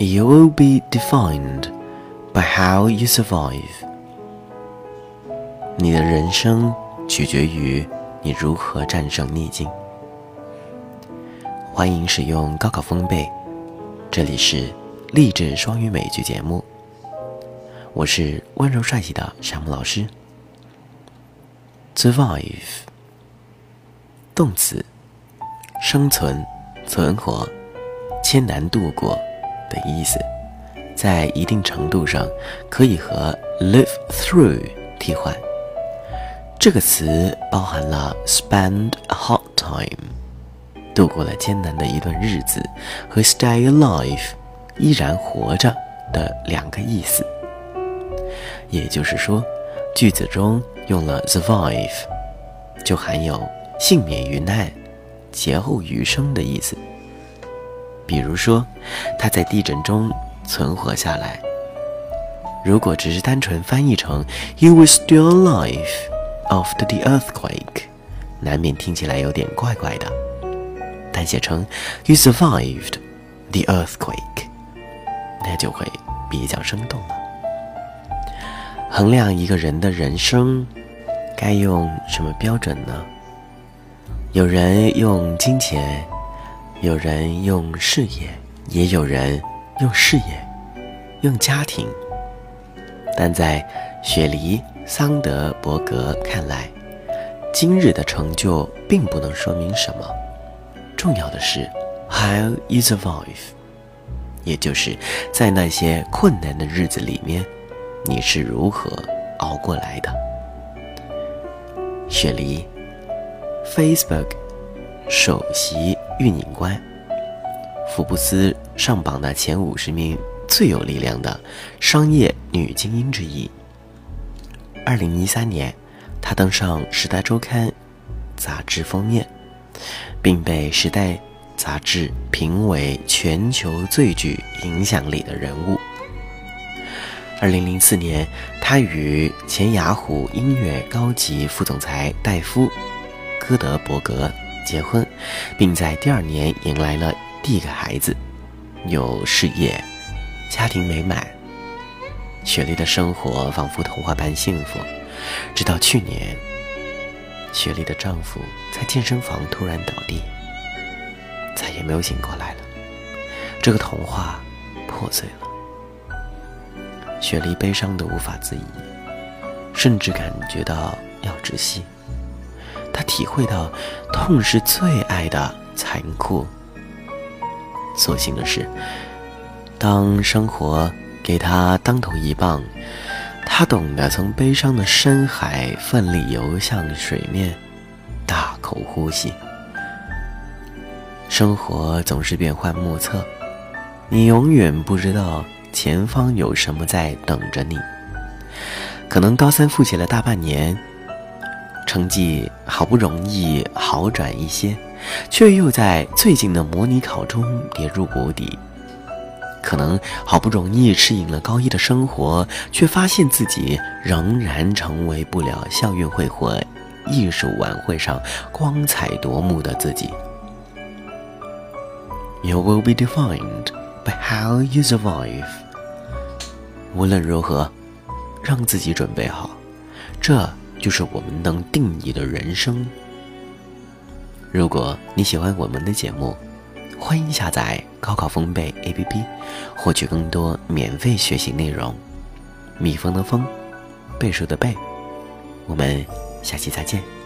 You will be defined by how you survive。你的人生取决于你如何战胜逆境。欢迎使用高考风背，这里是励志双语美剧节目。我是温柔帅气的山姆老师。Survive，动词，生存、存活、艰难度过的意思，在一定程度上可以和 live through 替换。这个词包含了 spend a hard time，度过了艰难的一段日子，和 stay alive，依然活着的两个意思。也就是说，句子中用了 survive，就含有幸免于难、劫后余生的意思。比如说，他在地震中存活下来。如果只是单纯翻译成 "You were still alive after the earthquake"，难免听起来有点怪怪的。但写成 "You survived the earthquake"，那就会比较生动了。衡量一个人的人生，该用什么标准呢？有人用金钱，有人用事业，也有人用事业，用家庭。但在雪梨·桑德伯格看来，今日的成就并不能说明什么，重要的是 how you survive，也就是在那些困难的日子里面。你是如何熬过来的？雪梨，Facebook 首席运营官，福布斯上榜的前五十名最有力量的商业女精英之一。二零一三年，她登上《时代周刊》杂志封面，并被《时代》杂志评为全球最具影响力的人物。二零零四年，他与前雅虎音乐高级副总裁戴夫·戈德伯格结婚，并在第二年迎来了第一个孩子，有事业，家庭美满。雪莉的生活仿佛童话般幸福，直到去年，雪莉的丈夫在健身房突然倒地，再也没有醒过来了。这个童话破碎了。雪莉悲伤的无法自已，甚至感觉到要窒息。他体会到痛是最爱的残酷。所幸的是，当生活给他当头一棒，他懂得从悲伤的深海奋力游向水面，大口呼吸。生活总是变幻莫测，你永远不知道。前方有什么在等着你？可能高三复习了大半年，成绩好不容易好转一些，却又在最近的模拟考中跌入谷底。可能好不容易适应了高一的生活，却发现自己仍然成为不了校运会或艺术晚会上光彩夺目的自己。You will be defined. By how you survive。无论如何，让自己准备好，这就是我们能定义的人生。如果你喜欢我们的节目，欢迎下载高考风贝 APP，获取更多免费学习内容。蜜蜂的蜂，倍数的倍，我们下期再见。